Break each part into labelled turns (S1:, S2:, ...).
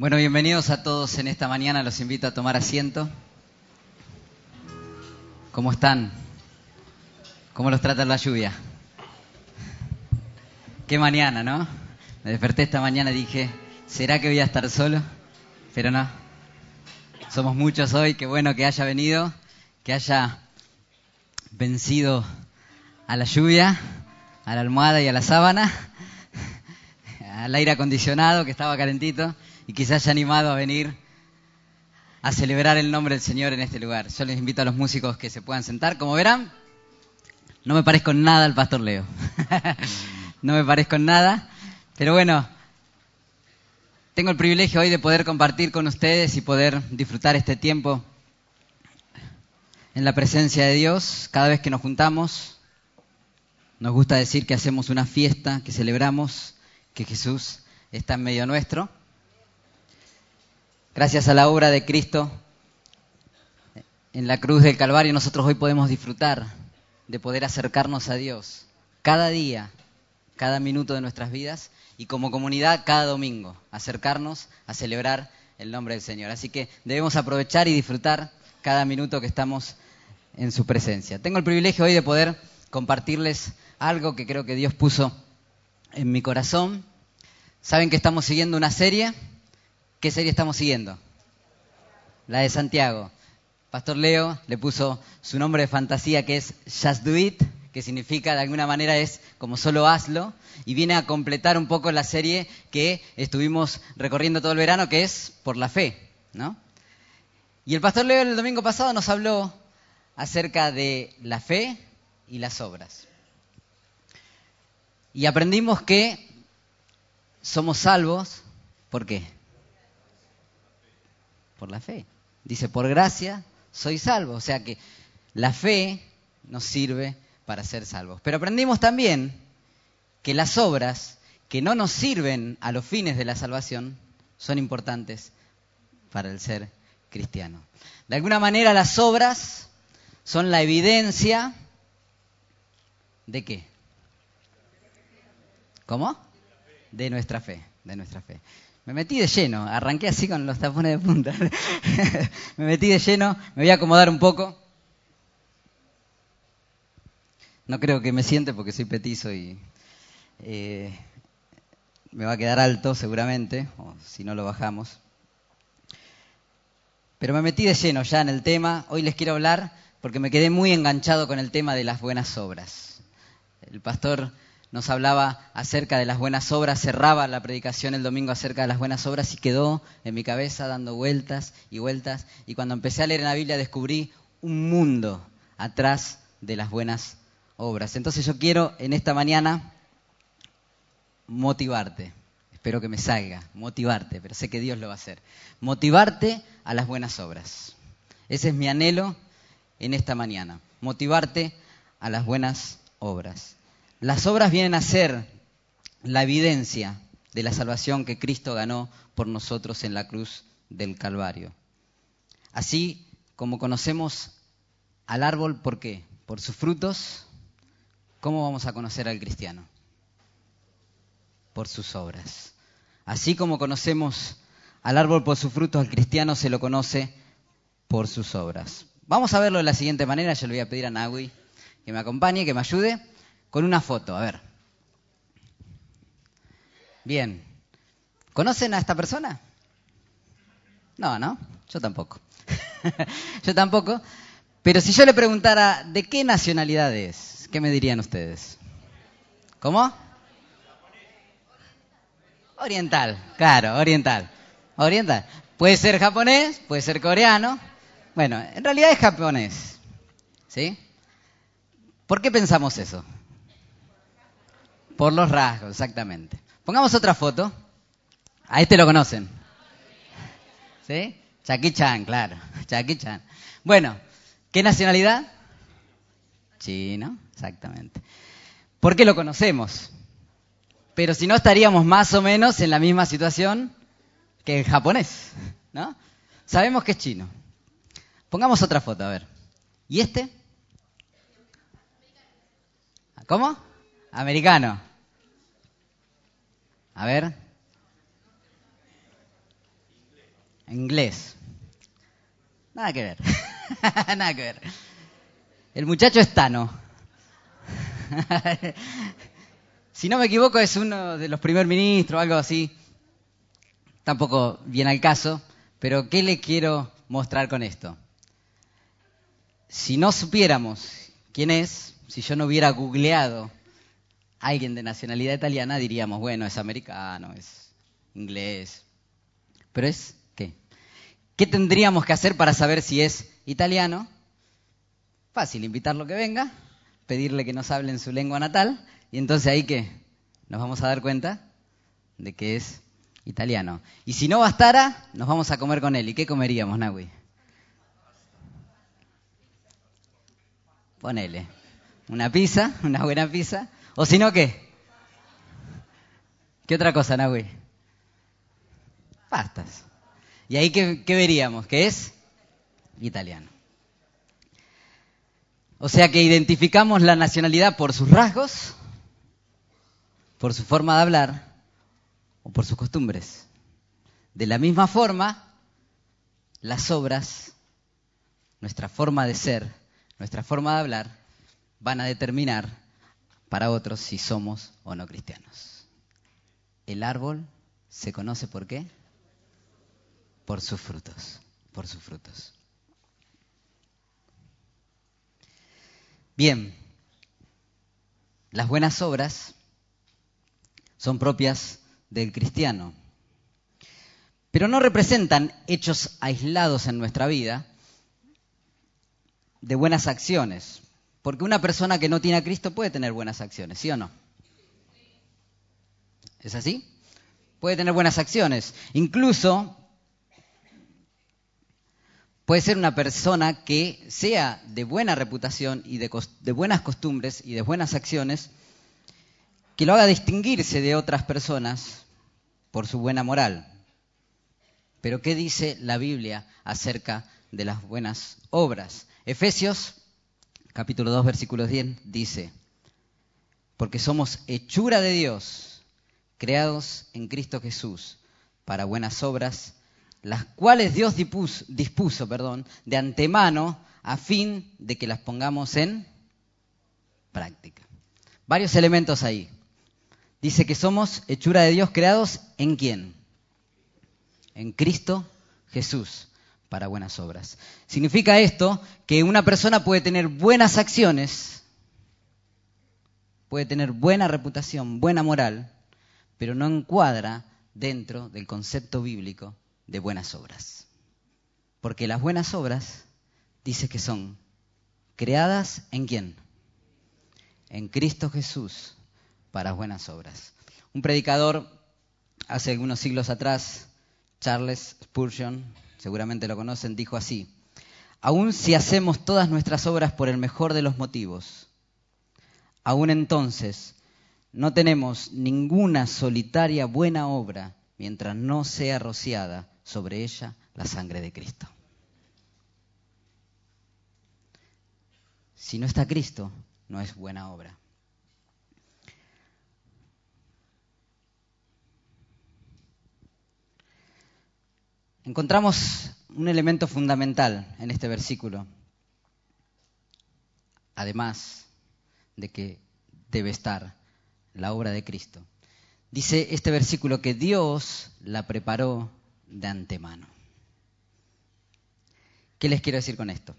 S1: Bueno, bienvenidos a todos en esta mañana. Los invito a tomar asiento. ¿Cómo están? ¿Cómo los trata la lluvia? Qué mañana, ¿no? Me desperté esta mañana y dije, ¿será que voy a estar solo? Pero no. Somos muchos hoy. Qué bueno que haya venido, que haya vencido a la lluvia, a la almohada y a la sábana, al aire acondicionado que estaba calentito y que se haya animado a venir a celebrar el nombre del Señor en este lugar. Yo les invito a los músicos que se puedan sentar. Como verán, no me parezco en nada al Pastor Leo. no me parezco en nada. Pero bueno, tengo el privilegio hoy de poder compartir con ustedes y poder disfrutar este tiempo en la presencia de Dios. Cada vez que nos juntamos, nos gusta decir que hacemos una fiesta, que celebramos que Jesús está en medio nuestro. Gracias a la obra de Cristo en la cruz del Calvario, nosotros hoy podemos disfrutar de poder acercarnos a Dios cada día, cada minuto de nuestras vidas y como comunidad cada domingo, acercarnos a celebrar el nombre del Señor. Así que debemos aprovechar y disfrutar cada minuto que estamos en su presencia. Tengo el privilegio hoy de poder compartirles algo que creo que Dios puso en mi corazón. Saben que estamos siguiendo una serie ¿Qué serie estamos siguiendo? La de Santiago. Pastor Leo le puso su nombre de fantasía que es Just Do It, que significa de alguna manera es como solo hazlo, y viene a completar un poco la serie que estuvimos recorriendo todo el verano, que es por la fe, ¿no? Y el Pastor Leo el domingo pasado nos habló acerca de la fe y las obras. Y aprendimos que somos salvos, ¿por qué? Por la fe. Dice, por gracia soy salvo. O sea que la fe nos sirve para ser salvos. Pero aprendimos también que las obras que no nos sirven a los fines de la salvación son importantes para el ser cristiano. De alguna manera las obras son la evidencia de qué? ¿Cómo? De nuestra fe, de nuestra fe. Me metí de lleno, arranqué así con los tapones de punta. me metí de lleno, me voy a acomodar un poco. No creo que me siente porque soy petizo y eh, me va a quedar alto seguramente, o si no lo bajamos. Pero me metí de lleno ya en el tema. Hoy les quiero hablar porque me quedé muy enganchado con el tema de las buenas obras. El pastor nos hablaba acerca de las buenas obras, cerraba la predicación el domingo acerca de las buenas obras y quedó en mi cabeza dando vueltas y vueltas. Y cuando empecé a leer en la Biblia descubrí un mundo atrás de las buenas obras. Entonces yo quiero en esta mañana motivarte. Espero que me salga, motivarte, pero sé que Dios lo va a hacer. Motivarte a las buenas obras. Ese es mi anhelo en esta mañana. Motivarte a las buenas obras. Las obras vienen a ser la evidencia de la salvación que Cristo ganó por nosotros en la cruz del Calvario. Así como conocemos al árbol, ¿por qué? Por sus frutos. ¿Cómo vamos a conocer al cristiano? Por sus obras. Así como conocemos al árbol por sus frutos, al cristiano se lo conoce por sus obras. Vamos a verlo de la siguiente manera. Yo le voy a pedir a Nagui que me acompañe, que me ayude con una foto. A ver. Bien. ¿Conocen a esta persona? No, ¿no? Yo tampoco. yo tampoco. Pero si yo le preguntara de qué nacionalidad es, ¿qué me dirían ustedes? ¿Cómo? Oriental, claro, oriental. Oriental. Puede ser japonés, puede ser coreano. Bueno, en realidad es japonés. ¿Sí? ¿Por qué pensamos eso? Por los rasgos, exactamente. Pongamos otra foto. A este lo conocen. ¿Sí? Jackie Chan, claro. Chan. Bueno, ¿qué nacionalidad? Chino, exactamente. ¿Por qué lo conocemos? Pero si no estaríamos más o menos en la misma situación que el japonés, ¿no? Sabemos que es chino. Pongamos otra foto, a ver. ¿Y este? ¿Cómo? Americano. A ver. Inglés. Nada que ver. Nada que ver. El muchacho es Tano. si no me equivoco, es uno de los primer ministros, algo así. Tampoco viene al caso, pero ¿qué le quiero mostrar con esto? Si no supiéramos quién es, si yo no hubiera googleado alguien de nacionalidad italiana, diríamos, bueno, es americano, es inglés. Pero es, ¿qué? ¿Qué tendríamos que hacer para saber si es italiano? Fácil, invitarlo que venga, pedirle que nos hable en su lengua natal, y entonces ahí que nos vamos a dar cuenta de que es italiano. Y si no bastara, nos vamos a comer con él. ¿Y qué comeríamos, Nahui? Ponele. Una pizza, una buena pizza. O si no, ¿qué? ¿Qué otra cosa, Nahui? Pastas. ¿Y ahí qué, qué veríamos? Que es italiano. O sea que identificamos la nacionalidad por sus rasgos, por su forma de hablar o por sus costumbres. De la misma forma, las obras, nuestra forma de ser, nuestra forma de hablar, van a determinar para otros si somos o no cristianos. El árbol se conoce por qué? Por sus frutos, por sus frutos. Bien, las buenas obras son propias del cristiano, pero no representan hechos aislados en nuestra vida de buenas acciones, porque una persona que no tiene a Cristo puede tener buenas acciones, ¿sí o no? ¿Es así? Puede tener buenas acciones. Incluso puede ser una persona que sea de buena reputación y de, buenas costumbres y de buenas acciones, que lo haga distinguirse de otras personas por su buena moral. Pero ¿qué dice la Biblia acerca de las buenas obras? Efesios capítulo 2 versículo 10 dice, porque somos hechura de Dios, creados en Cristo Jesús para buenas obras, las cuales Dios dispuso, dispuso perdón, de antemano a fin de que las pongamos en práctica. Varios elementos ahí. Dice que somos hechura de Dios creados en quién? En Cristo Jesús para buenas obras. Significa esto que una persona puede tener buenas acciones, puede tener buena reputación, buena moral, pero no encuadra dentro del concepto bíblico de buenas obras. Porque las buenas obras dice que son creadas en quién? En Cristo Jesús para buenas obras. Un predicador hace algunos siglos atrás, Charles Spurgeon, seguramente lo conocen, dijo así, aun si hacemos todas nuestras obras por el mejor de los motivos, aún entonces no tenemos ninguna solitaria buena obra mientras no sea rociada sobre ella la sangre de Cristo. Si no está Cristo, no es buena obra. Encontramos un elemento fundamental en este versículo, además de que debe estar la obra de Cristo. Dice este versículo que Dios la preparó de antemano. ¿Qué les quiero decir con esto?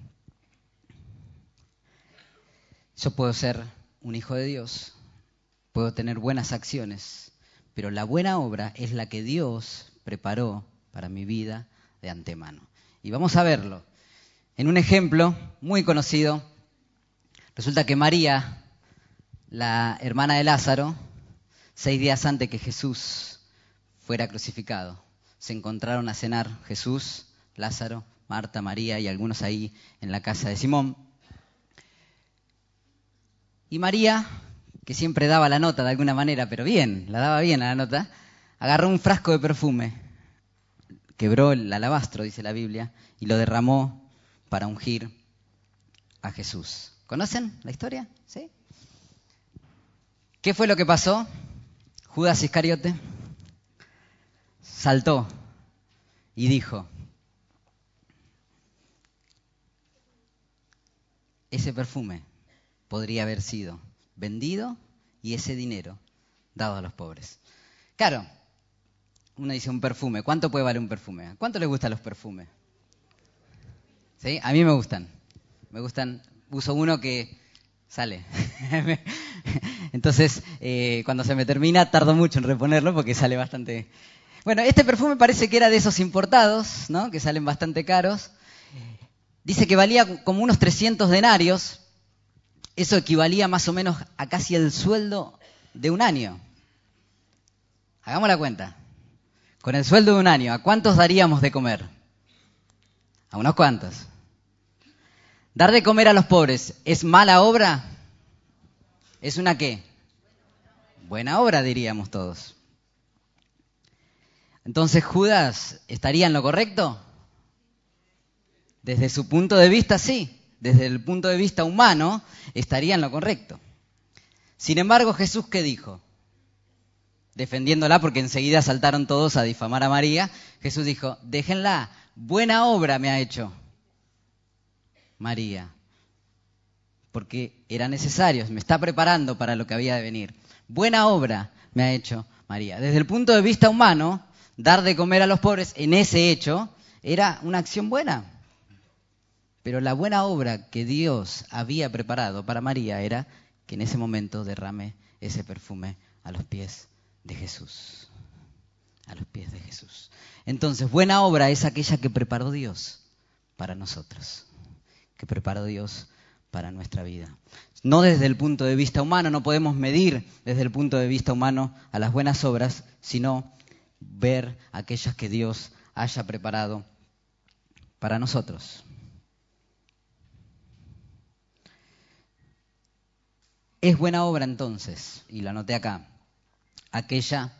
S1: Yo puedo ser un hijo de Dios, puedo tener buenas acciones, pero la buena obra es la que Dios preparó para mi vida de antemano. Y vamos a verlo. En un ejemplo muy conocido, resulta que María, la hermana de Lázaro, seis días antes que Jesús fuera crucificado, se encontraron a cenar Jesús, Lázaro, Marta, María y algunos ahí en la casa de Simón. Y María, que siempre daba la nota de alguna manera, pero bien, la daba bien a la nota, agarró un frasco de perfume, quebró el alabastro, dice la Biblia, y lo derramó para ungir a Jesús. ¿Conocen la historia? ¿Sí? ¿Qué fue lo que pasó? Judas Iscariote saltó y dijo, ese perfume podría haber sido vendido y ese dinero dado a los pobres. Claro, uno dice un perfume. ¿Cuánto puede valer un perfume? ¿Cuánto le gustan los perfumes? ¿Sí? A mí me gustan. Me gustan. Uso uno que sale. Entonces, eh, cuando se me termina, tardo mucho en reponerlo porque sale bastante. Bueno, este perfume parece que era de esos importados, ¿no? Que salen bastante caros. Dice que valía como unos 300 denarios. Eso equivalía más o menos a casi el sueldo de un año. Hagamos la cuenta. Con el sueldo de un año, ¿a cuántos daríamos de comer? A unos cuantos. Dar de comer a los pobres, ¿es mala obra? ¿Es una qué? Buena obra, diríamos todos. Entonces, ¿Judas estaría en lo correcto? Desde su punto de vista, sí. Desde el punto de vista humano, estaría en lo correcto. Sin embargo, Jesús, ¿qué dijo? Defendiéndola porque enseguida saltaron todos a difamar a María. Jesús dijo, déjenla, buena obra me ha hecho María. Porque era necesario, me está preparando para lo que había de venir. Buena obra me ha hecho María. Desde el punto de vista humano, dar de comer a los pobres en ese hecho era una acción buena. Pero la buena obra que Dios había preparado para María era que en ese momento derrame ese perfume a los pies de Jesús. A los pies de Jesús. Entonces, buena obra es aquella que preparó Dios para nosotros, que preparó Dios para nuestra vida. No desde el punto de vista humano, no podemos medir desde el punto de vista humano a las buenas obras, sino ver aquellas que Dios haya preparado para nosotros. Es buena obra entonces, y lo anoté acá, aquella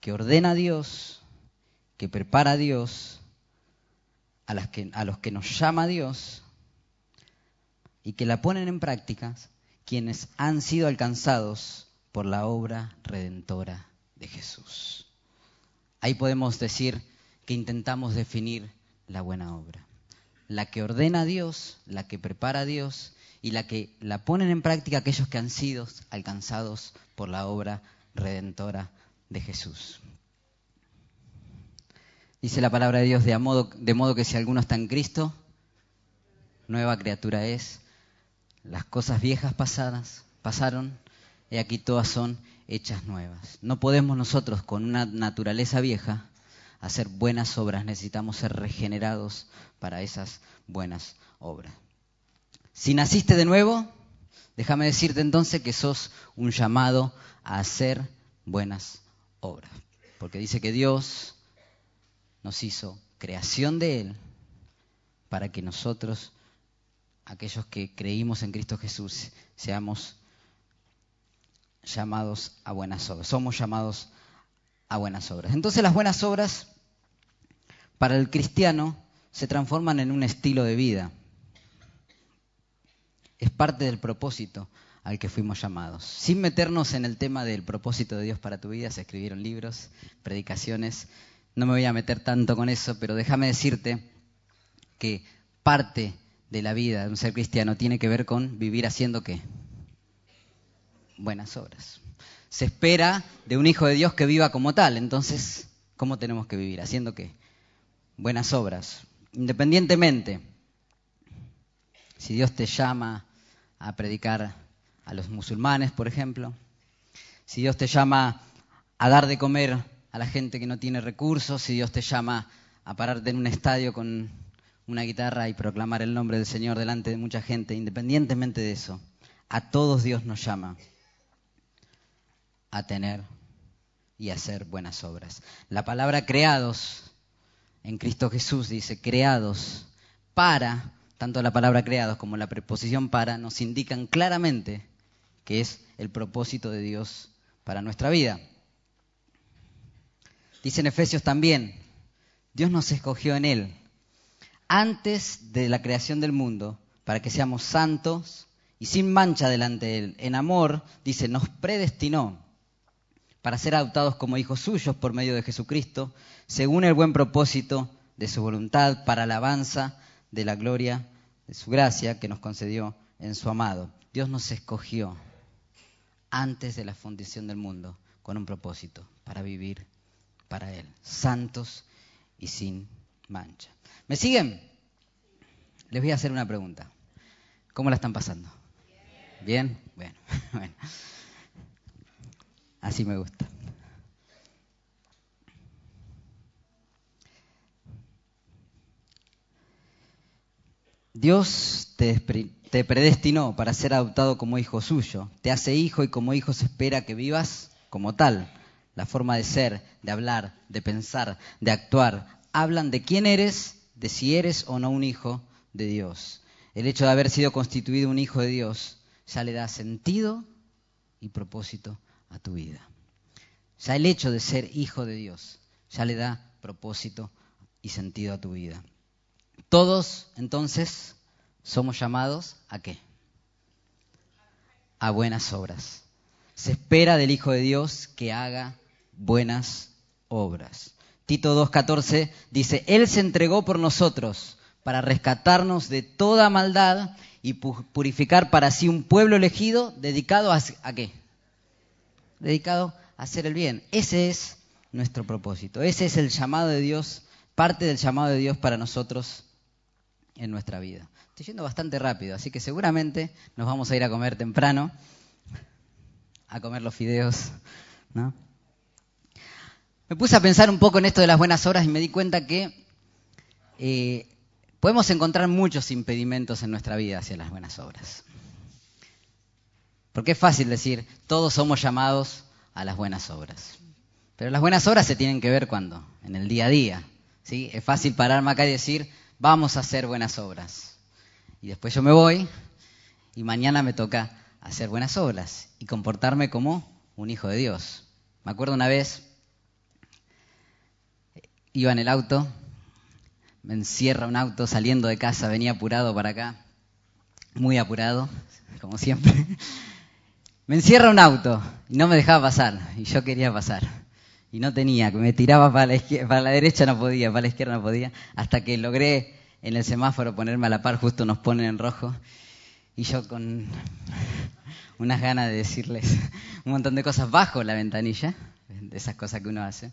S1: que ordena a Dios, que prepara a Dios, a, los que nos llama a Dios, y que la ponen en práctica quienes han sido alcanzados por la obra redentora de Jesús. Ahí podemos decir que intentamos definir la buena obra. La que ordena a Dios, la que prepara a Dios y la que la ponen en práctica aquellos que han sido alcanzados por la obra redentora de Jesús. Dice la palabra de Dios de modo, modo que si alguno está en Cristo, nueva criatura es. Las cosas viejas pasadas pasaron y aquí todas son hechas nuevas. No podemos nosotros con una naturaleza vieja hacer buenas obras, necesitamos ser regenerados para esas buenas obras. Si naciste de nuevo, déjame decirte entonces que sos un llamado a hacer buenas obras. Porque dice que Dios nos hizo creación de Él para que nosotros, aquellos que creímos en Cristo Jesús, seamos llamados a buenas obras. Somos llamados a buenas obras. Entonces las buenas obras para el cristiano se transforman en un estilo de vida. Es parte del propósito al que fuimos llamados. Sin meternos en el tema del propósito de Dios para tu vida, se escribieron libros, predicaciones. No me voy a meter tanto con eso, pero déjame decirte que parte de la vida de un ser cristiano tiene que ver con vivir haciendo qué? Buenas obras. Se espera de un hijo de Dios que viva como tal. Entonces, ¿cómo tenemos que vivir? Haciendo qué? Buenas obras. Independientemente, si Dios te llama a predicar a los musulmanes, por ejemplo, si Dios te llama a dar de comer a la gente que no tiene recursos, si Dios te llama a pararte en un estadio con una guitarra y proclamar el nombre del Señor delante de mucha gente, independientemente de eso, a todos Dios nos llama a tener y hacer buenas obras. La palabra creados en Cristo Jesús dice creados para, tanto la palabra creados como la preposición para nos indican claramente que es el propósito de Dios para nuestra vida. Dice en Efesios también, Dios nos escogió en Él antes de la creación del mundo para que seamos santos y sin mancha delante de Él. En amor, dice, nos predestinó para ser adoptados como hijos suyos por medio de Jesucristo, según el buen propósito de su voluntad, para alabanza de la gloria de su gracia que nos concedió en su amado. Dios nos escogió antes de la fundación del mundo con un propósito, para vivir para Él, santos y sin mancha. ¿Me siguen? Les voy a hacer una pregunta. ¿Cómo la están pasando? ¿Bien? Bueno, bueno. Así me gusta. Dios te, predestinó para ser adoptado como hijo suyo. Te hace hijo y como hijo se espera que vivas como tal. La forma de ser, de hablar, de pensar, de actuar, hablan de quién eres, de si eres o no un hijo de Dios. El hecho de haber sido constituido un hijo de Dios ya le da sentido y propósito a tu vida. Ya el hecho de ser hijo de Dios ya le da propósito y sentido a tu vida. Todos, entonces, somos llamados a qué? A buenas obras. Se espera del Hijo de Dios que haga buenas obras. Tito 2.14 dice, Él se entregó por nosotros para rescatarnos de toda maldad y purificar para sí un pueblo elegido dedicado a, qué? Dedicado a hacer el bien. Ese es nuestro propósito. Ese es el llamado de Dios, parte del llamado de Dios para nosotros en nuestra vida. Estoy yendo bastante rápido, así que seguramente nos vamos a ir a comer temprano, a comer los fideos, ¿no? Me puse a pensar un poco en esto de las buenas obras y me di cuenta que eh, podemos encontrar muchos impedimentos en nuestra vida hacia las buenas obras. Porque es fácil decir, todos somos llamados a las buenas obras. Pero las buenas obras se tienen que ver cuando, en el día a día. ¿sí? Es fácil pararme acá y decir, vamos a hacer buenas obras. Y después yo me voy y mañana me toca hacer buenas obras y comportarme como un hijo de Dios. Me acuerdo una vez, iba en el auto, me encierra un auto saliendo de casa, venía apurado para acá, muy apurado, como siempre. Me encierra un auto y no me dejaba pasar, y yo quería pasar. Y no tenía, me tiraba para la, para la derecha no podía, para la izquierda no podía, hasta que logré en el semáforo ponerme a la par, justo nos ponen en rojo, y yo con unas ganas de decirles un montón de cosas bajo la ventanilla, de esas cosas que uno hace,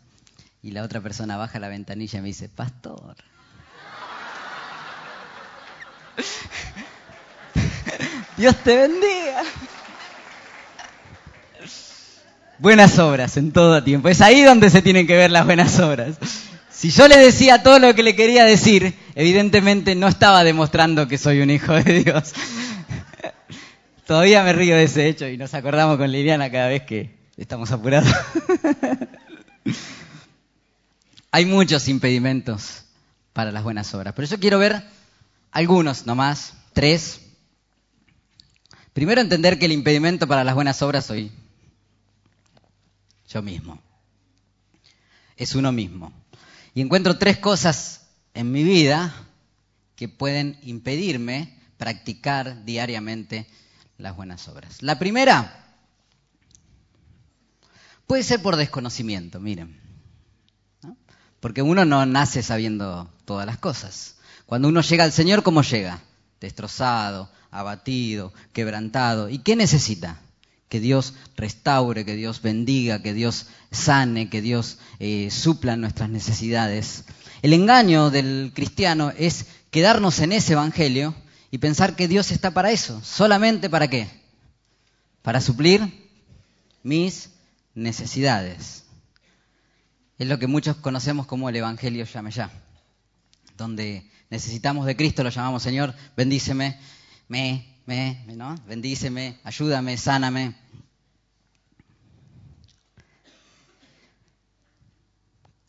S1: y la otra persona baja la ventanilla y me dice, pastor. Dios te bendiga. Buenas obras en todo tiempo. Es ahí donde se tienen que ver las buenas obras. Si yo le decía todo lo que le quería decir, evidentemente no estaba demostrando que soy un hijo de Dios. Todavía me río de ese hecho y nos acordamos con Liliana cada vez que estamos apurados. Hay muchos impedimentos para las buenas obras, pero yo quiero ver algunos nomás, tres. Primero entender que el impedimento para las buenas obras soy yo mismo. Es uno mismo. Y encuentro tres cosas en mi vida que pueden impedirme practicar diariamente las buenas obras. La primera puede ser por desconocimiento, miren. Porque uno no nace sabiendo todas las cosas. Cuando uno llega al Señor, ¿cómo llega? Destrozado, abatido, quebrantado. ¿Y qué necesita? Que Dios restaure, que Dios bendiga, que Dios sane, que Dios eh, supla nuestras necesidades. El engaño del cristiano es quedarnos en ese evangelio y pensar que Dios está para eso. ¿Solamente para qué? Para suplir mis necesidades. Es lo que muchos conocemos como el evangelio llame ya, donde necesitamos de Cristo, lo llamamos Señor, bendíceme, me, me, ¿no? Bendíceme, ayúdame, sáname.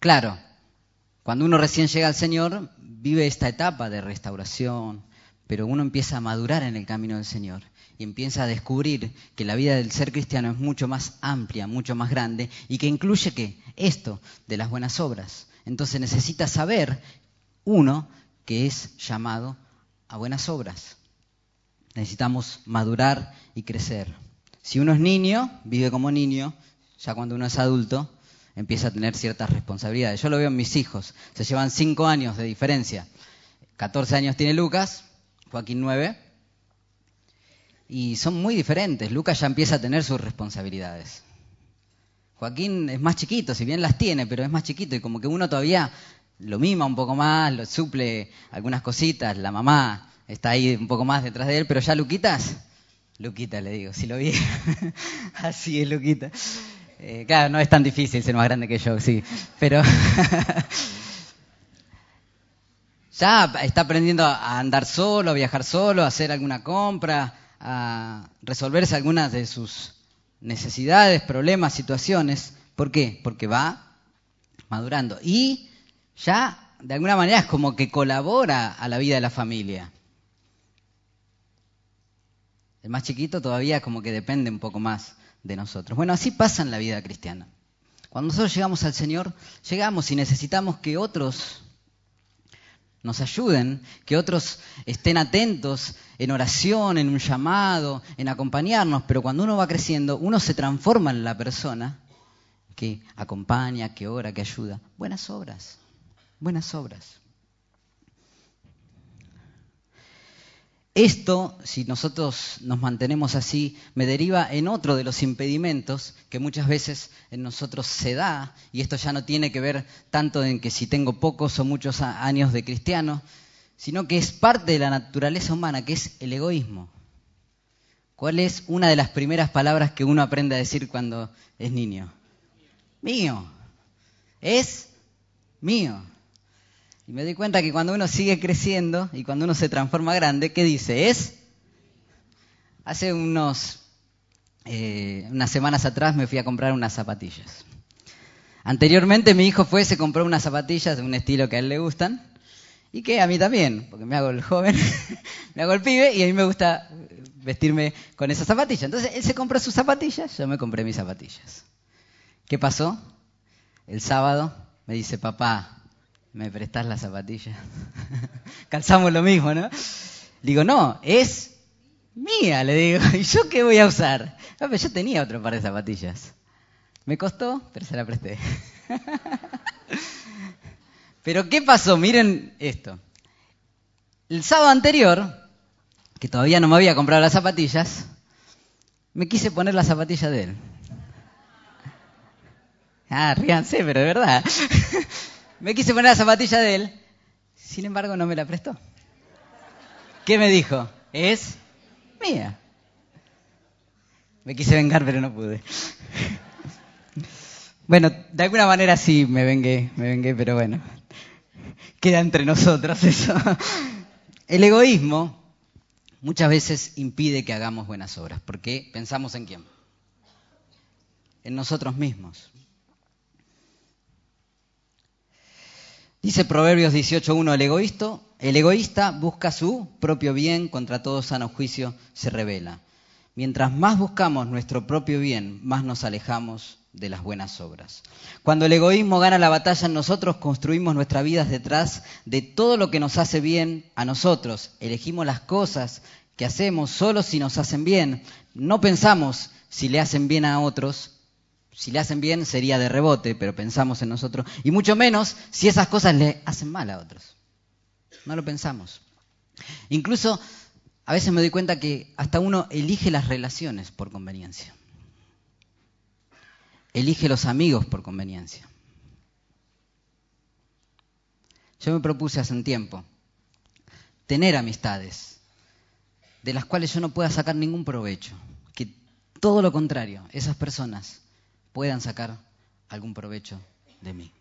S1: Claro, cuando uno recién llega al Señor, vive esta etapa de restauración, pero uno empieza a madurar en el camino del Señor y empieza a descubrir que la vida del ser cristiano es mucho más amplia, mucho más grande y que incluye que esto de las buenas obras. Entonces necesita saber uno que es llamado a buenas obras necesitamos madurar y crecer. Si uno es niño, vive como niño, ya cuando uno es adulto, empieza a tener ciertas responsabilidades. Yo lo veo en mis hijos, se llevan cinco años de diferencia. 14 años tiene Lucas, Joaquín nueve, y son muy diferentes. Lucas ya empieza a tener sus responsabilidades. Joaquín es más chiquito, si bien las tiene, pero es más chiquito y como que uno todavía lo mima un poco más, lo suple algunas cositas, la mamá está ahí un poco más detrás de él, pero ya Luquitas, Luquita le digo, si lo vi, así es Luquita. Eh, claro, no es tan difícil ser más grande que yo, sí, pero ya está aprendiendo a andar solo, a viajar solo, a hacer alguna compra, a resolverse algunas de sus necesidades, problemas, situaciones. ¿Por qué? Porque va madurando. Y ya, de alguna manera, es como que colabora a la vida de la familia. Más chiquito todavía como que depende un poco más de nosotros. Bueno, así pasa en la vida cristiana. Cuando nosotros llegamos al Señor, llegamos y necesitamos que otros nos ayuden, que otros estén atentos en oración, en un llamado, en acompañarnos, pero cuando uno va creciendo, uno se transforma en la persona que acompaña, que ora, que ayuda. Buenas obras, buenas obras. Esto, si nosotros nos mantenemos así, me deriva en otro de los impedimentos que muchas veces en nosotros se da, y esto ya no tiene que ver tanto en que si tengo pocos o muchos años de cristiano, sino que es parte de la naturaleza humana, que es el egoísmo. ¿Cuál es una de las primeras palabras que uno aprende a decir cuando es niño? Mío. Es mío. Y me doy cuenta que cuando uno sigue creciendo y cuando uno se transforma grande, ¿qué dice? Es. Hace unos, eh, unas semanas atrás me fui a comprar unas zapatillas. Anteriormente mi hijo fue, se compró unas zapatillas de un estilo que a él le gustan y que a mí también, porque me hago el joven, me hago el pibe y a mí me gusta vestirme con esas zapatillas. Entonces él se compró sus zapatillas, yo me compré mis zapatillas. ¿Qué pasó? El sábado me dice, papá, ¿me prestás las zapatillas? Calzamos lo mismo, ¿no? Digo, no, es mía, le digo. ¿Y yo qué voy a usar? Ah, yo tenía otro par de zapatillas. Me costó, pero se la presté. pero ¿qué pasó? Miren esto. El sábado anterior, que todavía no me había comprado las zapatillas, me quise poner la zapatilla de él. Ah, ríanse, pero de verdad. Me quise poner la zapatilla de él, sin embargo no me la prestó. ¿Qué me dijo? Es mía. Me quise vengar, pero no pude. Bueno, de alguna manera sí me vengué, me vengué, pero bueno, queda entre nosotros eso. El egoísmo muchas veces impide que hagamos buenas obras, porque pensamos en quién? En nosotros mismos. Dice Proverbios 18.1, el egoísta, el egoísta busca su propio bien, contra todo sano juicio se revela. Mientras más buscamos nuestro propio bien, más nos alejamos de las buenas obras. Cuando el egoísmo gana la batalla en nosotros, construimos nuestras vidas detrás de todo lo que nos hace bien a nosotros. Elegimos las cosas que hacemos solo si nos hacen bien. No pensamos si le hacen bien a otros, si le hacen bien sería de rebote, pero pensamos en nosotros. Y mucho menos si esas cosas le hacen mal a otros. No lo pensamos. Incluso a veces me doy cuenta que hasta uno elige las relaciones por conveniencia. Elige los amigos por conveniencia. Yo me propuse hace un tiempo tener amistades de las cuales yo no pueda sacar ningún provecho. Que todo lo contrario, esas personas puedan sacar algún provecho de mí.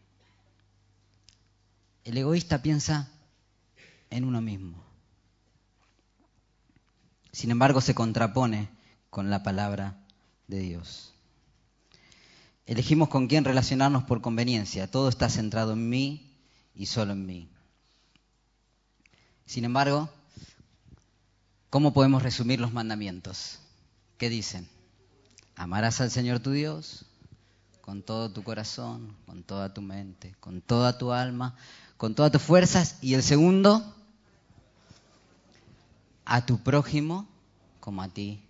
S1: El egoísta piensa en uno mismo. Sin embargo, se contrapone con la palabra de Dios. Elegimos con quién relacionarnos por conveniencia. Todo está centrado en mí y solo en mí. Sin embargo, ¿cómo podemos resumir los mandamientos? ¿Qué dicen? Amarás al Señor tu Dios con todo tu corazón, con toda tu mente, con toda tu alma, con todas tus fuerzas. Y el segundo, a tu prójimo como a ti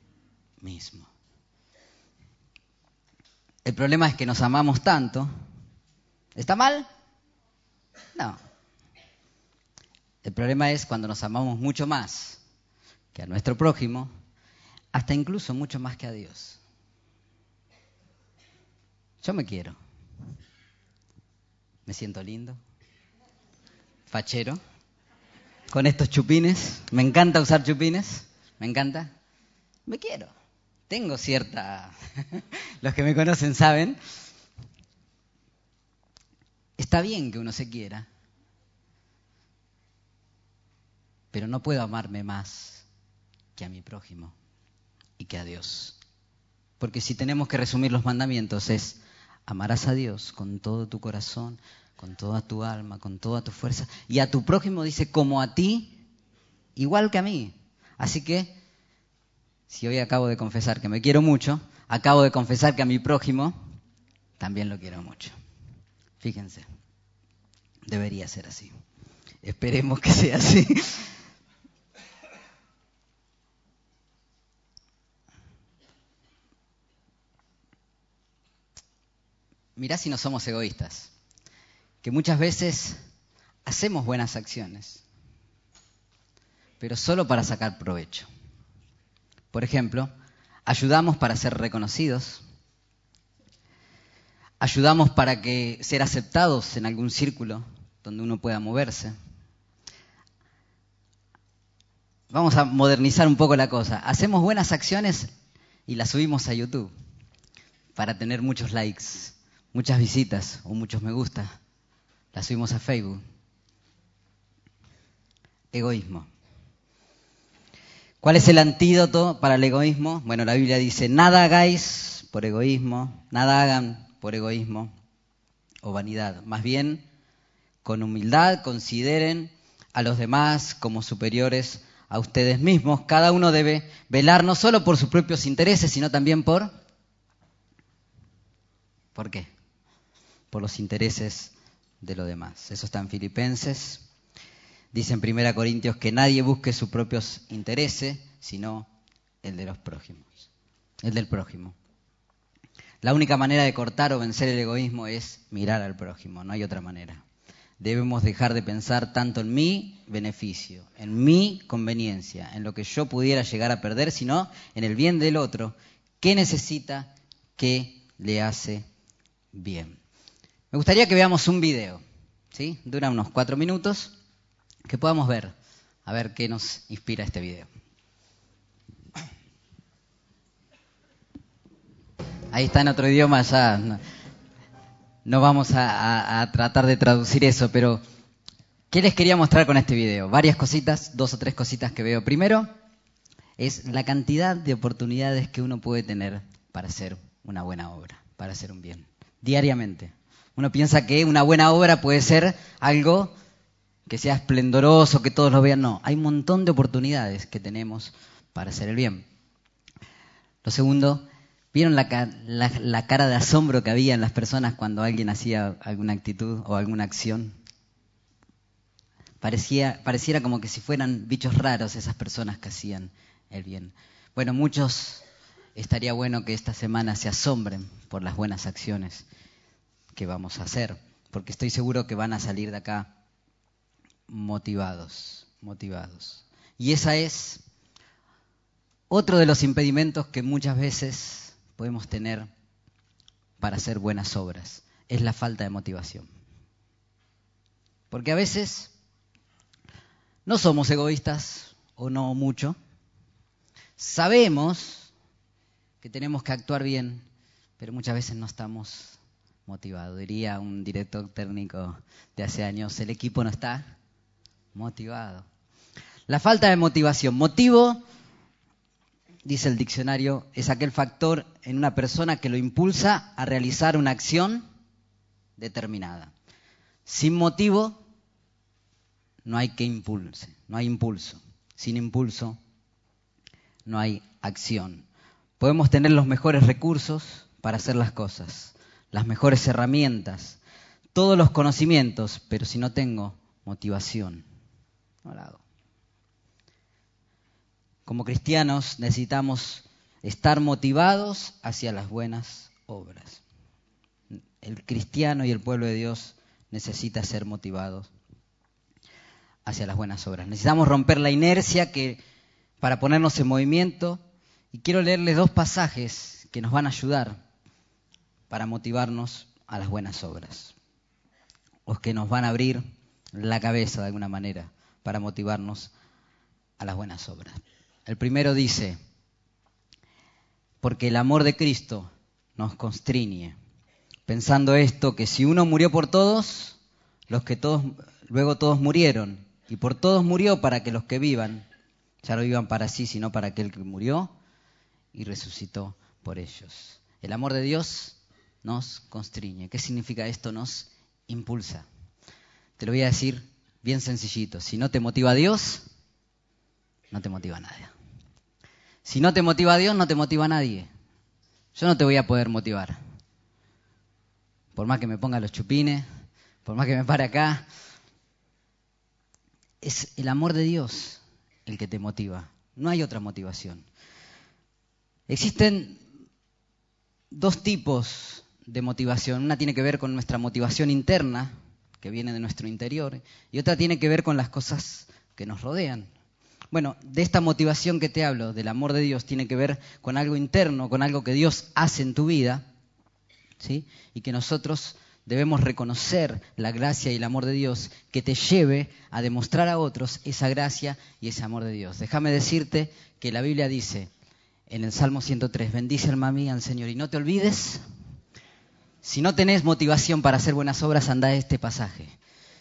S1: mismo. El problema es que nos amamos tanto. ¿Está mal? No. El problema es cuando nos amamos mucho más que a nuestro prójimo, hasta incluso mucho más que a Dios. Yo me quiero. Me siento lindo. Fachero. Con estos chupines. Me encanta usar chupines. Me encanta. Me quiero. Tengo cierta... Los que me conocen saben. Está bien que uno se quiera. Pero no puedo amarme más que a mi prójimo y que a Dios. Porque si tenemos que resumir los mandamientos es amarás a Dios con todo tu corazón, con toda tu alma, con toda tu fuerza, y a tu prójimo dice como a ti, igual que a mí. Así que, si hoy acabo de confesar que me quiero mucho, acabo de confesar que a mi prójimo también lo quiero mucho. Fíjense, debería ser así. Esperemos que sea así. Mirá si no somos egoístas, que muchas veces hacemos buenas acciones, pero solo para sacar provecho. Por ejemplo, ayudamos para ser reconocidos, ayudamos para que ser aceptados en algún círculo donde uno pueda moverse. Vamos a modernizar un poco la cosa. Hacemos buenas acciones y las subimos a YouTube para tener muchos likes muchas visitas o muchos me gusta. La subimos a Facebook. Egoísmo. ¿Cuál es el antídoto para el egoísmo? Bueno, la Biblia dice, nada hagáis por egoísmo, nada hagan por egoísmo o vanidad. Más bien, con humildad consideren a los demás como superiores a ustedes mismos. Cada uno debe velar no solo por sus propios intereses, sino también por... ¿Por qué? Por los intereses de los demás. Eso está en Filipenses. Dice en 1 Corintios que nadie busque sus propios intereses, sino el de los prójimos, el del prójimo. La única manera de cortar o vencer el egoísmo es mirar al prójimo, no hay otra manera. Debemos dejar de pensar tanto en mi beneficio, en mi conveniencia, en lo que yo pudiera llegar a perder, sino en el bien del otro, que necesita, que le hace bien. Me gustaría que veamos un video, ¿sí? Dura unos cuatro minutos, que podamos ver, a ver qué nos inspira este video. Ahí está en otro idioma, ya no, vamos a, a tratar de traducir eso, pero ¿qué les quería mostrar con este video? Varias cositas, dos o tres cositas que veo. Primero, es la cantidad de oportunidades que uno puede tener para hacer una buena obra, para hacer un bien, diariamente. Uno piensa que una buena obra puede ser algo que sea esplendoroso, que todos lo vean. No, hay un montón de oportunidades que tenemos para hacer el bien. Lo segundo, ¿vieron la, cara de asombro que había en las personas cuando alguien hacía alguna actitud o alguna acción? Parecía, pareciera como que si fueran bichos raros esas personas que hacían el bien. Bueno, muchos estaría bueno que esta semana se asombren por las buenas acciones que vamos a hacer, porque estoy seguro que van a salir de acá motivados, motivados. Y esa es otro de los impedimentos que muchas veces podemos tener para hacer buenas obras, es la falta de motivación. Porque a veces no somos egoístas o no mucho, sabemos que tenemos que actuar bien, pero muchas veces no estamos motivado. Diría un director técnico de hace años, el equipo no está motivado. La falta de motivación. Motivo, dice el diccionario, es aquel factor en una persona que lo impulsa a realizar una acción determinada. Sin motivo no hay que impulse, no hay impulso. Sin impulso no hay acción. Podemos tener los mejores recursos para hacer las cosas, las mejores herramientas, todos los conocimientos, pero si no tengo motivación, no la hago. Como cristianos necesitamos estar motivados hacia las buenas obras. El cristiano y el pueblo de Dios necesita ser motivados hacia las buenas obras. Necesitamos romper la inercia que para ponernos en movimiento Y quiero leerles dos pasajes que nos van a ayudar para motivarnos a las buenas obras, o que nos van a abrir la cabeza de alguna manera para motivarnos a las buenas obras. El primero dice, porque el amor de Cristo nos constriñe, pensando esto, que si uno murió por todos, los que todos, luego todos murieron, y por todos murió para que los que vivan, ya no vivan para sí, sino para aquel que murió y resucitó por ellos. El amor de Dios nos constriñe. ¿Qué significa esto? Nos impulsa. Te lo voy a decir bien sencillito. Si no te motiva Dios, no te motiva nadie. Si no te motiva Dios, no te motiva nadie. Yo no te voy a poder motivar. Por más que me ponga los chupines, por más que me pare acá, es el amor de Dios el que te motiva. No hay otra motivación. Existen dos tipos de motivación. Una tiene que ver con nuestra motivación interna, que viene de nuestro interior, y otra tiene que ver con las cosas que nos rodean. Bueno, de esta motivación que te hablo, del amor de Dios, tiene que ver con algo interno, con algo que Dios hace en tu vida, ¿sí? Y que nosotros debemos reconocer la gracia y el amor de Dios que te lleve a demostrar a otros esa gracia y ese amor de Dios. Déjame decirte que la Biblia dice en el Salmo 103, bendice alma mía al Señor y no te olvides si no tenés motivación para hacer buenas obras, anda este pasaje.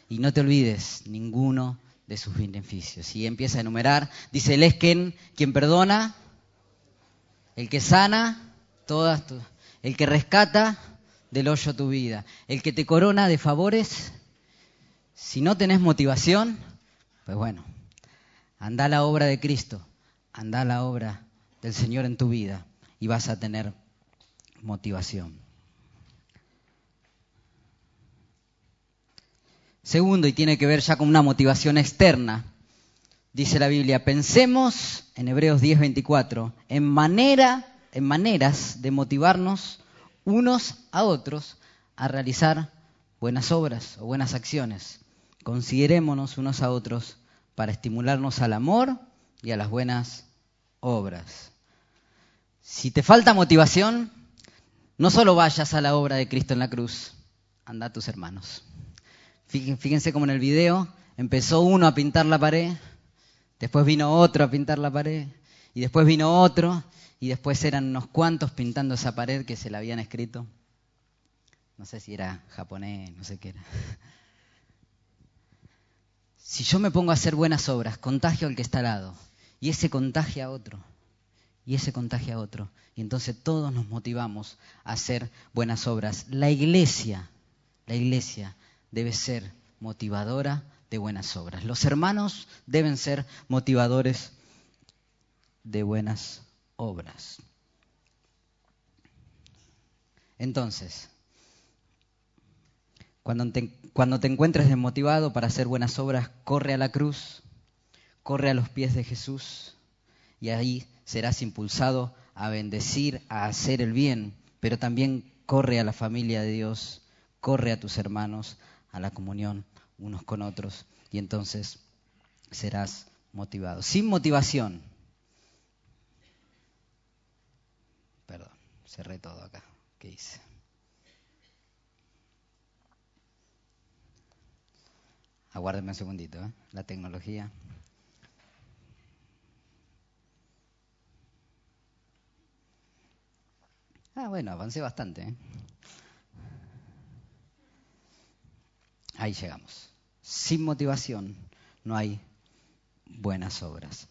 S1: Y no te olvides ninguno de sus beneficios. Y empieza a enumerar, dice el Esken, quien perdona, el que sana, todas, el que rescata del hoyo tu vida, el que te corona de favores. Si no tenés motivación, pues bueno, anda a la obra de Cristo, anda a la obra del Señor en tu vida y vas a tener motivación. Segundo, y tiene que ver ya con una motivación externa, dice la Biblia, pensemos en Hebreos 10:24, en manera, en maneras de motivarnos unos a otros a realizar buenas obras o buenas acciones. Considerémonos unos a otros para estimularnos al amor y a las buenas obras. Si te falta motivación, no solo vayas a la obra de Cristo en la cruz, anda a tus hermanos. Fíjense como en el video empezó uno a pintar la pared, después vino otro a pintar la pared, y después vino otro, y después eran unos cuantos pintando esa pared que se la habían escrito. No sé si era japonés, no sé qué era. Si yo me pongo a hacer buenas obras, contagio al que está al lado, y ese contagia a otro, y ese contagia a otro, y entonces todos nos motivamos a hacer buenas obras. La iglesia, la iglesia debe ser motivadora de buenas obras. Los hermanos deben ser motivadores de buenas obras. Entonces, cuando te, cuando te encuentres desmotivado para hacer buenas obras, corre a la cruz, corre a los pies de Jesús y ahí serás impulsado a bendecir, a hacer el bien, pero también corre a la familia de Dios, corre a tus hermanos, a la comunión unos con otros y entonces serás motivado. Sin motivación, perdón, cerré todo acá, ¿qué hice? Aguárdenme un segundito, ¿eh? la tecnología. Ah, bueno, avancé bastante. ¿eh? Ahí llegamos. Sin motivación no hay buenas obras.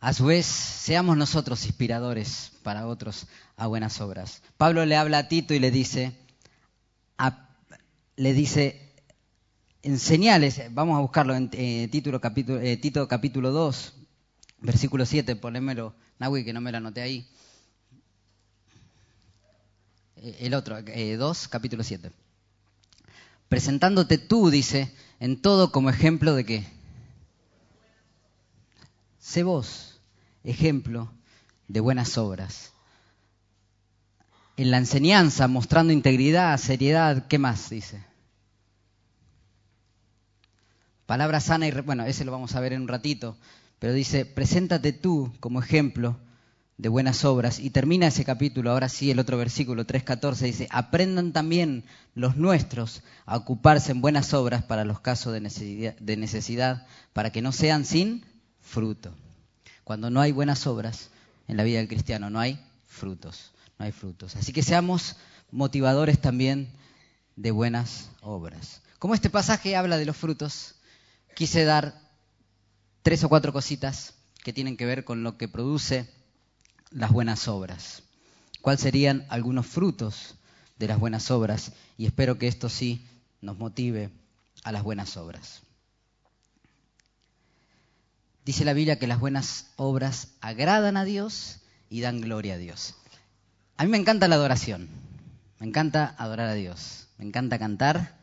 S1: A su vez, seamos nosotros inspiradores para otros a buenas obras. Pablo le habla a Tito y le dice, le dice, enseñales, vamos a buscarlo en eh, capítulo, eh, Tito capítulo 2, versículo 7, ponémelo, Nahui, que no me lo anoté ahí. Eh, el otro, 2, capítulo 7 presentándote tú, dice, en todo como ejemplo de qué. Sé vos ejemplo de buenas obras. En la enseñanza, mostrando integridad, seriedad, ¿qué más dice? Palabra sana y... Bueno, ese lo vamos a ver en un ratito, pero dice, preséntate tú como ejemplo de buenas obras. Y termina ese capítulo, ahora sí, el otro versículo 3.14, dice, aprendan también los nuestros a ocuparse en buenas obras para los casos de necesidad, de necesidad, para que no sean sin fruto. Cuando no hay buenas obras en la vida del cristiano, no hay frutos, no hay frutos. Así que seamos motivadores también de buenas obras. Como este pasaje habla de los frutos, quise dar tres o cuatro cositas que tienen que ver con lo que produce las buenas obras. ¿Cuáles serían algunos frutos de las buenas obras? Y espero que esto sí nos motive a las buenas obras. Dice la Biblia que las buenas obras agradan a Dios y dan gloria a Dios. A mí me encanta la adoración, me encanta adorar a Dios, me encanta cantar,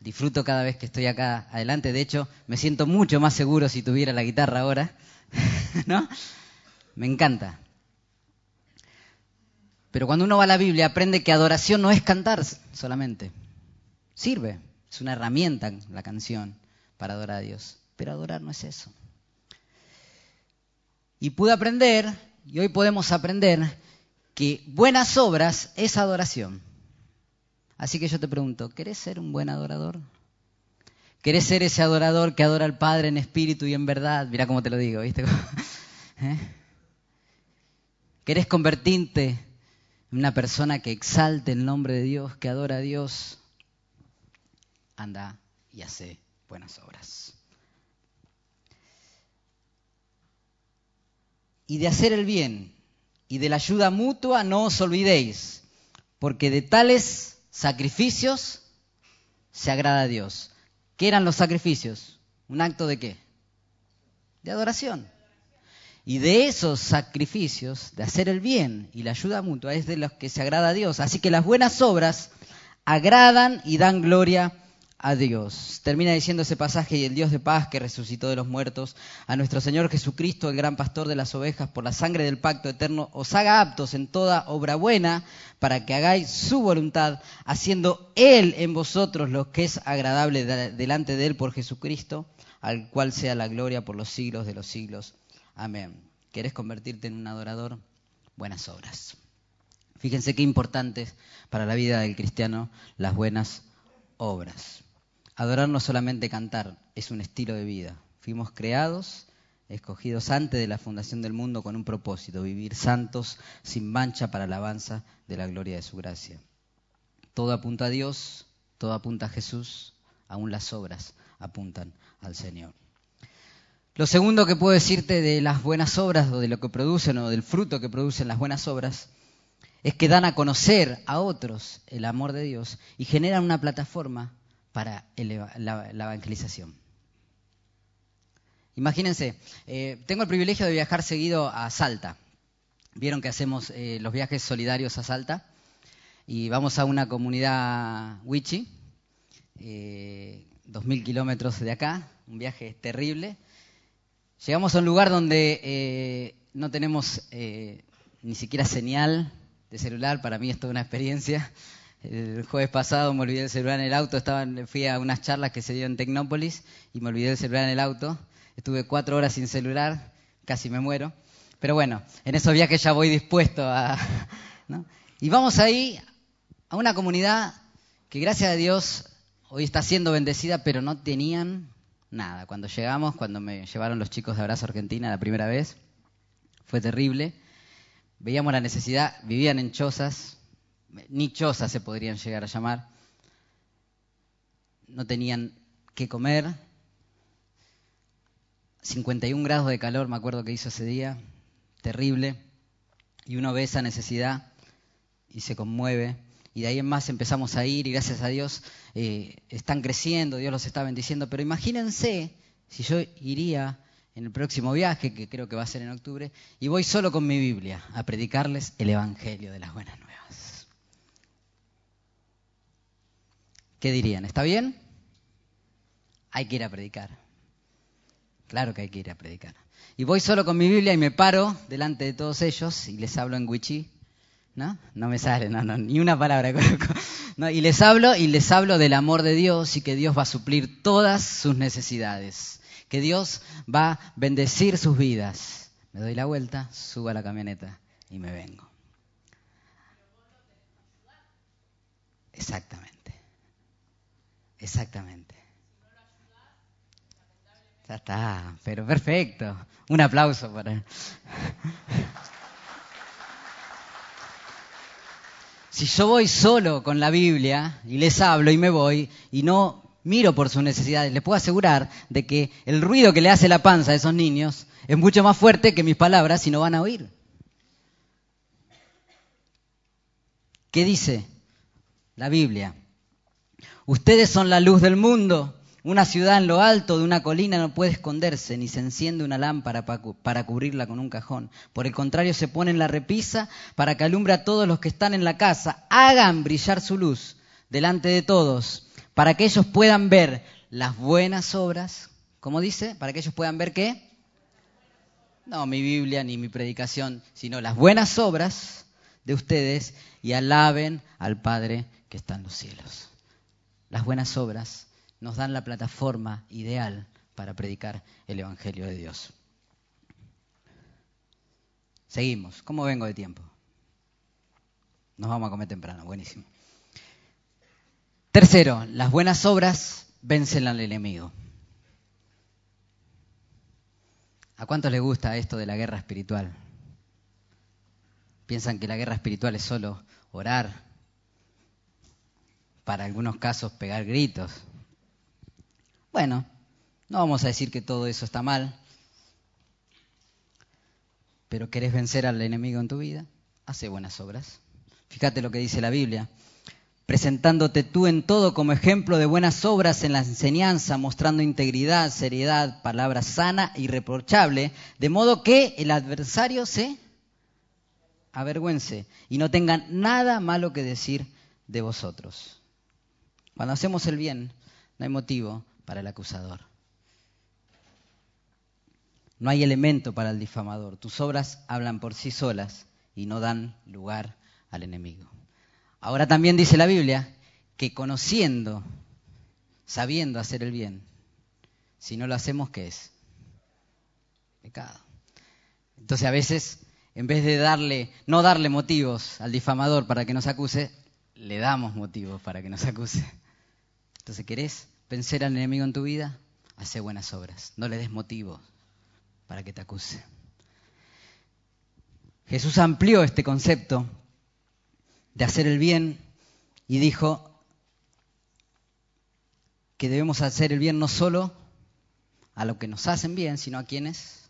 S1: disfruto cada vez que estoy acá adelante, de hecho me siento mucho más seguro si tuviera la guitarra ahora, ¿no? Me encanta. Pero cuando uno va a la Biblia aprende que adoración no es cantar solamente. Sirve, es una herramienta la canción para adorar a Dios. Pero adorar no es eso. Y pude aprender, y hoy podemos aprender, que buenas obras es adoración. Así que yo te pregunto, ¿querés ser un buen adorador? ¿Querés ser ese adorador que adora al Padre en espíritu y en verdad? Mira cómo te lo digo, ¿viste? ¿Eh? ¿Querés convertirte una persona que exalte el nombre de Dios, que adora a Dios, anda y hace buenas obras. Y de hacer el bien y de la ayuda mutua no os olvidéis, porque de tales sacrificios se agrada a Dios. ¿Qué eran los sacrificios? ¿Un acto de qué? De adoración. Y de esos sacrificios, de hacer el bien y la ayuda mutua, es de los que se agrada a Dios. Así que las buenas obras agradan y dan gloria a Dios. Termina diciendo ese pasaje, y el Dios de paz que resucitó de los muertos, a nuestro Señor Jesucristo, el gran pastor de las ovejas, por la sangre del pacto eterno, os haga aptos en toda obra buena, para que hagáis su voluntad, haciendo Él en vosotros lo que es agradable delante de Él por Jesucristo, al cual sea la gloria por los siglos de los siglos. Amén. ¿Querés convertirte en un adorador? Buenas obras. Fíjense qué importantes para la vida del cristiano las buenas obras. Adorar no solamente cantar, es un estilo de vida. Fuimos creados, escogidos antes de la fundación del mundo con un propósito, vivir santos, sin mancha para alabanza de la gloria de su gracia. Todo apunta a Dios, todo apunta a Jesús, aún las obras apuntan al Señor. Lo segundo que puedo decirte de las buenas obras o de lo que producen o del fruto que producen las buenas obras es que dan a conocer a otros el amor de Dios y generan una plataforma para la, evangelización. Imagínense, eh, tengo el privilegio de viajar seguido a Salta. Vieron que hacemos eh, los viajes solidarios a Salta y vamos a una comunidad wichi, eh, dos mil kilómetros de acá, un viaje terrible Llegamos a un lugar donde eh, no tenemos eh, ni siquiera señal de celular, para mí es toda una experiencia. El jueves pasado me olvidé el celular en el auto, estaba, fui a unas charlas que se dio en Tecnópolis y me olvidé el celular en el auto. Estuve cuatro horas sin celular, casi me muero. Pero bueno, en esos viajes ya voy dispuesto a... Y vamos ahí a una comunidad que gracias a Dios hoy está siendo bendecida, pero no tenían nada. Cuando llegamos, cuando me llevaron los chicos de Abrazo Argentina la primera vez, fue terrible. Veíamos la necesidad, vivían en chozas, ni chozas se podrían llegar a llamar. No tenían qué comer. 51 grados de calor, me acuerdo que hizo ese día, terrible. Y uno ve esa necesidad y se conmueve y de ahí en más empezamos a ir y gracias a Dios eh, están creciendo, Dios los está bendiciendo. Pero imagínense si yo iría en el próximo viaje, que creo que va a ser en octubre, y voy solo con mi Biblia a predicarles el Evangelio de las Buenas Nuevas. ¿Qué dirían? ¿Está bien? Hay que ir a predicar. Claro que hay que ir a predicar. Y voy solo con mi Biblia y me paro delante de todos ellos y les hablo en Wichí ¿no? No me sale, no, no, ni una palabra. Y les hablo y les hablo del amor de Dios y que Dios va a suplir todas sus necesidades, que Dios va a bendecir sus vidas, me doy la vuelta, subo a la camioneta y me vengo. Exactamente. Exactamente. Ya está, pero perfecto. Un aplauso para... Si yo voy solo con la Biblia y les hablo y me voy y no miro por sus necesidades, les puedo asegurar de que el ruido que le hace la panza a esos niños es mucho más fuerte que mis palabras y no van a oír. ¿Qué dice la Biblia? Ustedes son la luz del mundo. Una ciudad en lo alto de una colina no puede esconderse, ni se enciende una lámpara para cubrirla con un cajón. Por el contrario, se pone en la repisa para que alumbre a todos los que están en la casa. Hagan brillar su luz delante de todos, para que ellos puedan ver las buenas obras. ¿Cómo dice? Para que ellos puedan ver qué? No mi Biblia ni mi predicación, sino las buenas obras de ustedes y alaben al Padre que está en los cielos. Las buenas obras nos dan la plataforma ideal para predicar el Evangelio de Dios. Seguimos. ¿Cómo vengo de tiempo? Nos vamos a comer temprano. Buenísimo. Tercero, las buenas obras vencen al enemigo. ¿A cuántos les gusta esto de la guerra espiritual? Piensan que la guerra espiritual es solo orar, para algunos casos pegar gritos, bueno, no vamos a decir que todo eso está mal, pero querés vencer al enemigo en tu vida, hace buenas obras. Fíjate lo que dice la Biblia. Presentándote tú en todo como ejemplo de buenas obras en la enseñanza, mostrando integridad, seriedad, palabra sana y reprochable, de modo que el adversario se avergüence y no tenga nada malo que decir de vosotros. Cuando hacemos el bien, no hay motivo para el acusador. No hay elemento para el difamador. Tus obras hablan por sí solas y no dan lugar al enemigo. Ahora también dice la Biblia que conociendo, sabiendo hacer el bien, si no lo hacemos, ¿qué es? Pecado. Entonces a veces, en vez de darle, no darle motivos al difamador para que nos acuse, le damos motivos para que nos acuse. Entonces, ¿querés vencer al enemigo en tu vida, hace buenas obras. No le des motivo para que te acuse. Jesús amplió este concepto de hacer el bien y dijo que debemos hacer el bien no solo a los que nos hacen bien, sino a quienes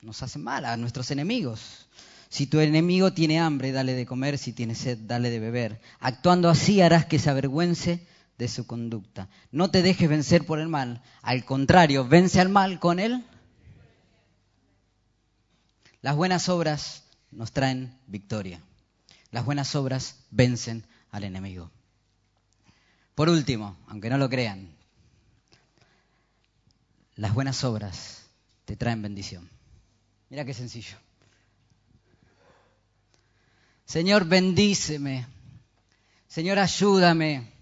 S1: nos hacen mal, a nuestros enemigos. Si tu enemigo tiene hambre, dale de comer, si tiene sed, dale de beber. Actuando así harás que se avergüence de su conducta. No te dejes vencer por el mal, al contrario, vence al mal con él. Las buenas obras nos traen victoria. Las buenas obras vencen al enemigo. Por último, aunque no lo crean, las buenas obras te traen bendición. Mira qué sencillo. Señor, bendíceme. Señor, ayúdame.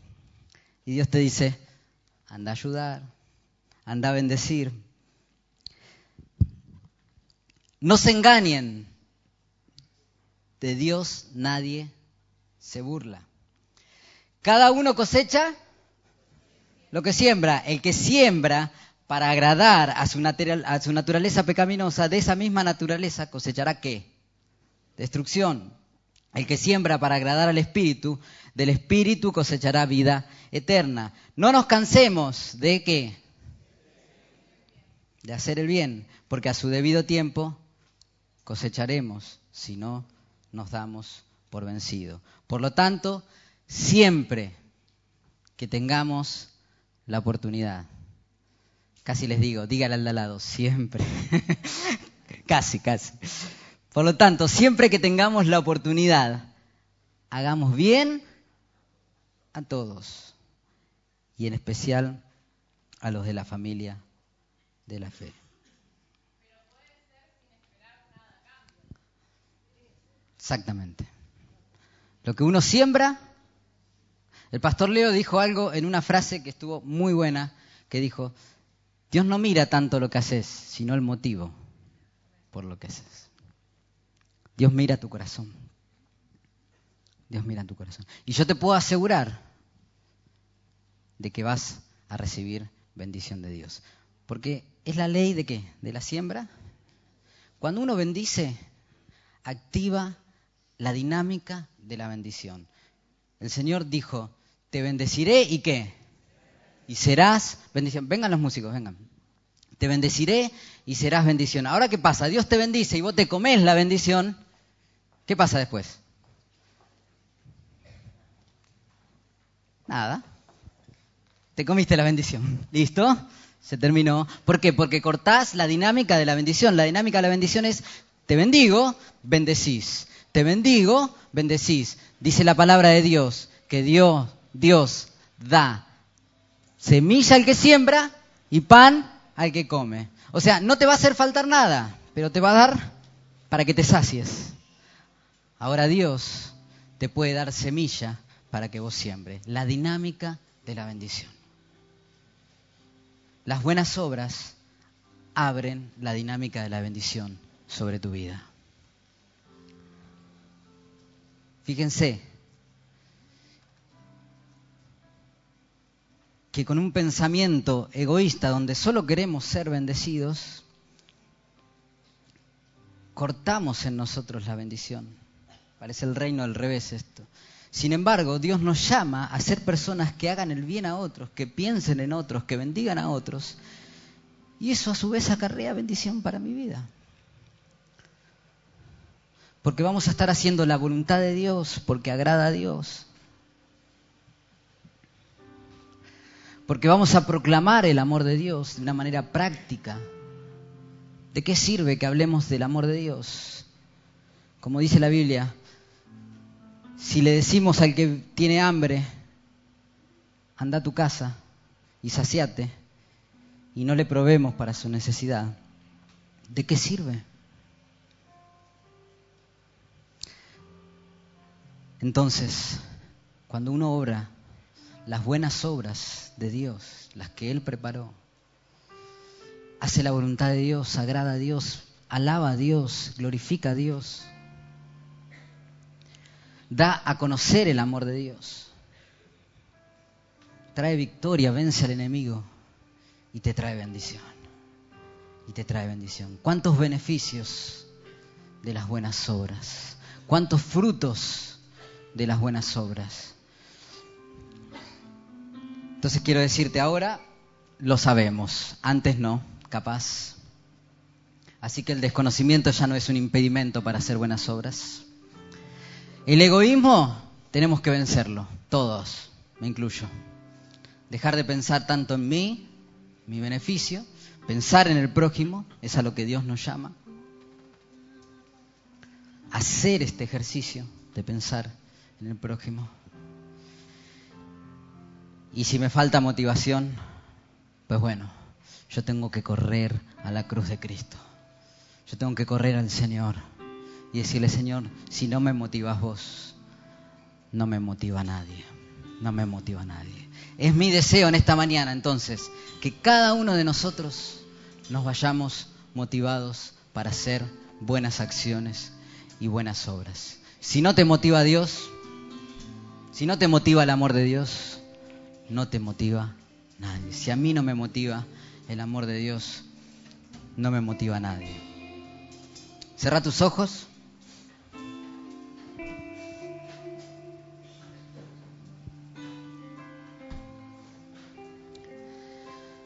S1: Y Dios te dice, anda a ayudar, anda a bendecir. No se engañen, de Dios nadie se burla. Cada uno cosecha lo que siembra. El que siembra para agradar a su, a su naturaleza pecaminosa, de esa misma naturaleza cosechará qué? Destrucción. El que siembra para agradar al Espíritu, del Espíritu cosechará vida eterna. No nos cansemos de qué? De hacer el bien, porque a su debido tiempo cosecharemos si no nos damos por vencido. Por lo tanto, siempre que tengamos la oportunidad, casi les digo, dígale al lado, siempre, casi, casi. Por lo tanto, siempre que tengamos la oportunidad, hagamos bien a todos y en especial a los de la familia de la fe. Exactamente. Lo que uno siembra, el pastor Leo dijo algo en una frase que estuvo muy buena, que dijo, Dios no mira tanto lo que haces, sino el motivo por lo que haces. Dios mira tu corazón. Dios mira tu corazón. Y yo te puedo asegurar de que vas a recibir bendición de Dios. Porque es la ley de qué? De la siembra. Cuando uno bendice, activa la dinámica de la bendición. El Señor dijo, te bendeciré y qué? Y serás bendición. Vengan los músicos, vengan. Te bendeciré y serás bendición. Ahora, ¿qué pasa? Dios te bendice y vos te comes la bendición. ¿Qué pasa después? Nada. Te comiste la bendición. ¿Listo? Se terminó. ¿Por qué? Porque cortás la dinámica de la bendición. La dinámica de la bendición es, te bendigo, bendecís. Te bendigo, bendecís. Dice la palabra de Dios que Dios, Dios da semilla al que siembra y pan al que come. O sea, no te va a hacer faltar nada, pero te va a dar para que te sacies. Ahora Dios te puede dar semilla para que vos siembres. La dinámica de la bendición. Las buenas obras abren la dinámica de la bendición sobre tu vida. Fíjense que con un pensamiento egoísta donde solo queremos ser bendecidos, cortamos en nosotros la bendición. Parece el reino al revés esto. Sin embargo, Dios nos llama a ser personas que hagan el bien a otros, que piensen en otros, que bendigan a otros. Y eso a su vez acarrea bendición para mi vida. Porque vamos a estar haciendo la voluntad de Dios, porque agrada a Dios. Porque vamos a proclamar el amor de Dios de una manera práctica. ¿De qué sirve que hablemos del amor de Dios? Como dice la Biblia, si le decimos al que tiene hambre, anda a tu casa y saciate, y no le probemos para su necesidad, ¿de qué sirve? Entonces, cuando uno obra las buenas obras de Dios, las que Él preparó, hace la voluntad de Dios, agrada a Dios, alaba a Dios, glorifica a Dios, da a conocer el amor de Dios. Trae victoria, vence al enemigo y te trae bendición. Y te trae bendición. ¿Cuántos beneficios de las buenas obras? ¿Cuántos frutos de las buenas obras? Entonces quiero decirte ahora, lo sabemos, antes no, capaz. Así que el desconocimiento ya no es un impedimento para hacer buenas obras. El egoísmo tenemos que vencerlo, todos, me incluyo. Dejar de pensar tanto en mí, mi beneficio, pensar en el prójimo, es a lo que Dios nos llama. Hacer este ejercicio de pensar en el prójimo. Y si me falta motivación, pues bueno, yo tengo que correr a la cruz de Cristo. Yo tengo que correr al Señor y decirle, Señor, si no me motivas vos, no me motiva nadie, no me motiva nadie. Es mi deseo en esta mañana entonces que cada uno de nosotros nos vayamos motivados para hacer buenas acciones y buenas obras. Si no te motiva Dios, si no te motiva el amor de Dios, no te motiva nadie. Si a mí no me motiva el amor de Dios, no me motiva nadie. Cerra tus ojos.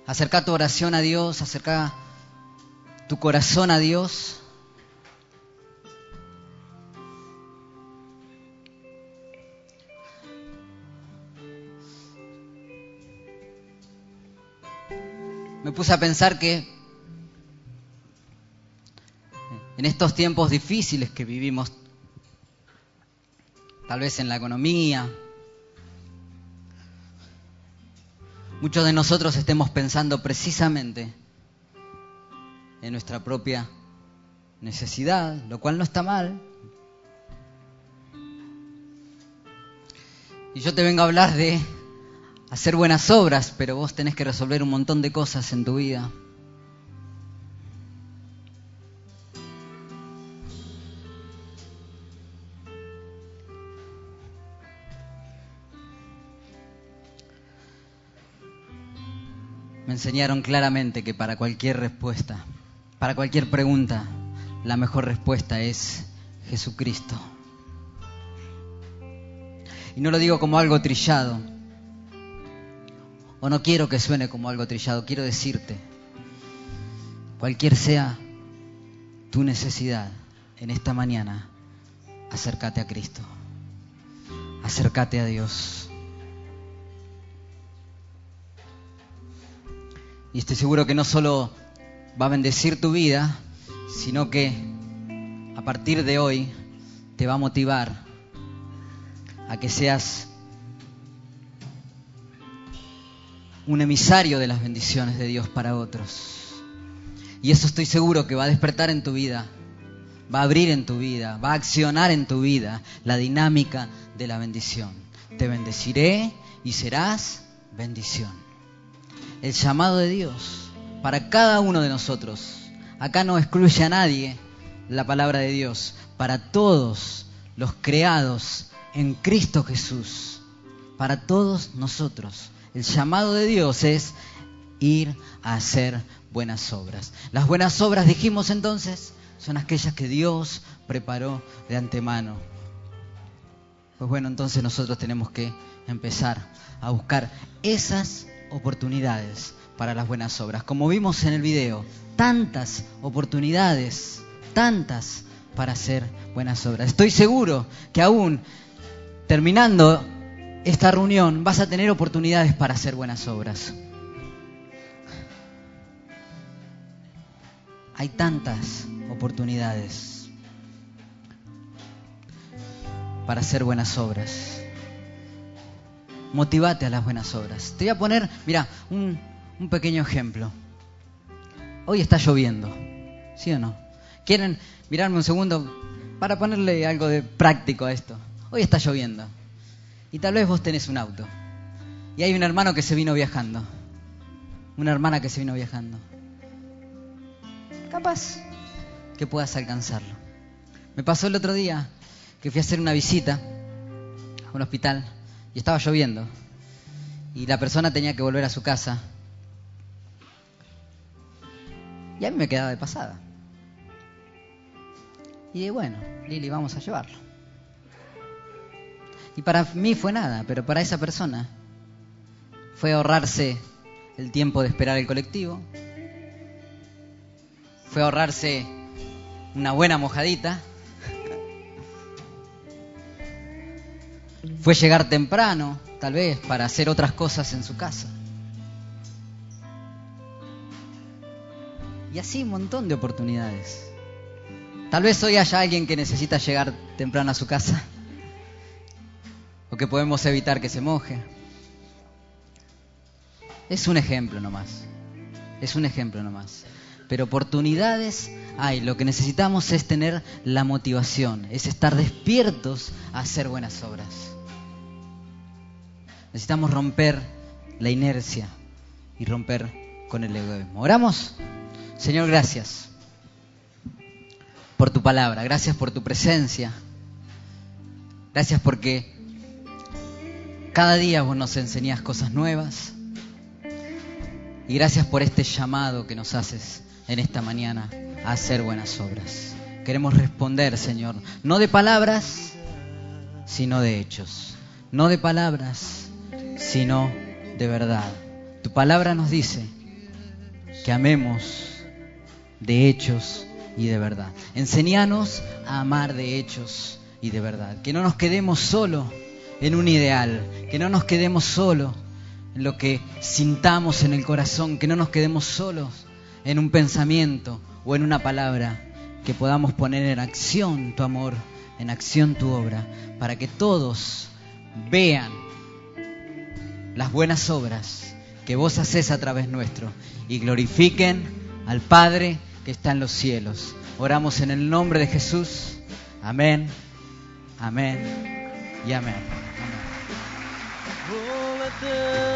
S1: Acerca tu oración a Dios, acerca tu corazón a Dios. Me puse a pensar que en estos tiempos difíciles que vivimos, tal vez en la economía, muchos de nosotros estemos pensando precisamente en nuestra propia necesidad, lo cual no está mal. Y yo te vengo a hablar de hacer buenas obras, pero vos tenés que resolver un montón de cosas en tu vida. Enseñaron claramente que para cualquier respuesta, para cualquier pregunta, la mejor respuesta es Jesucristo. Y no lo digo como algo trillado, o no quiero que suene como algo trillado, quiero decirte, cualquier sea tu necesidad en esta mañana, acércate a Cristo, acércate a Dios. Y estoy seguro que no solo va a bendecir tu vida, sino que a partir de hoy te va a motivar a que seas un emisario de las bendiciones de Dios para otros. Y eso estoy seguro que va a despertar en tu vida, va a abrir en tu vida, va a accionar en tu vida la dinámica de la bendición. Te bendeciré y serás bendición el llamado de Dios para cada uno de nosotros. Acá no excluye a nadie la palabra de Dios, para todos los creados en Cristo Jesús, para todos nosotros. El llamado de Dios es ir a hacer buenas obras. Las buenas obras, dijimos entonces, son aquellas que Dios preparó de antemano. Pues bueno, entonces nosotros tenemos que empezar a buscar esas oportunidades para las buenas obras. Como vimos en el video, tantas oportunidades, tantas para hacer buenas obras. Estoy seguro que aún terminando esta reunión vas a tener oportunidades para hacer buenas obras. Hay tantas oportunidades para hacer buenas obras motivate a las buenas obras. Te voy a poner, mira, un, pequeño ejemplo. Hoy está lloviendo, ¿sí o no? ¿Quieren mirarme un segundo para ponerle algo de práctico a esto? Hoy está lloviendo. Y tal vez vos tenés un auto. Y hay un hermano que se vino viajando. Una hermana que se vino viajando. Capaz que puedas alcanzarlo. Me pasó el otro día que fui a hacer una visita a un hospital y estaba lloviendo. Y la persona tenía que volver a su casa. Y a mí me quedaba de pasada. Y dije, bueno, Lili, vamos a llevarlo. Y para mí fue nada, pero para esa persona fue ahorrarse el tiempo de esperar el colectivo, fue ahorrarse una buena mojadita, Fue llegar temprano, tal vez, para hacer otras cosas en su casa. Y así un montón de oportunidades. Tal vez hoy haya alguien que necesita llegar temprano a su casa. O que podemos evitar que se moje. Es un ejemplo nomás. Es un ejemplo nomás. Pero oportunidades hay. Lo que necesitamos es tener la motivación, es estar despiertos a hacer buenas obras. Necesitamos romper la inercia y romper con el egoísmo. ¿Oramos? Señor, gracias por tu palabra, gracias por tu presencia, gracias porque cada día vos nos enseñás cosas nuevas y gracias por este llamado que nos haces en esta mañana a hacer buenas obras. Queremos responder, Señor, no de palabras, sino de hechos, no de palabras, sino de verdad. Tu palabra nos dice que amemos de hechos y de verdad. Enseñanos a amar de hechos y de verdad. Que no nos quedemos solo en un ideal, que no nos quedemos solo en lo que sintamos en el corazón, que no nos quedemos solos en un pensamiento o en una palabra, que podamos poner en acción tu amor, en acción tu obra, para que todos vean las buenas obras que vos haces a través nuestro y glorifiquen al Padre que está en los cielos. Oramos en el nombre de Jesús. Amén, amén y amén. amén.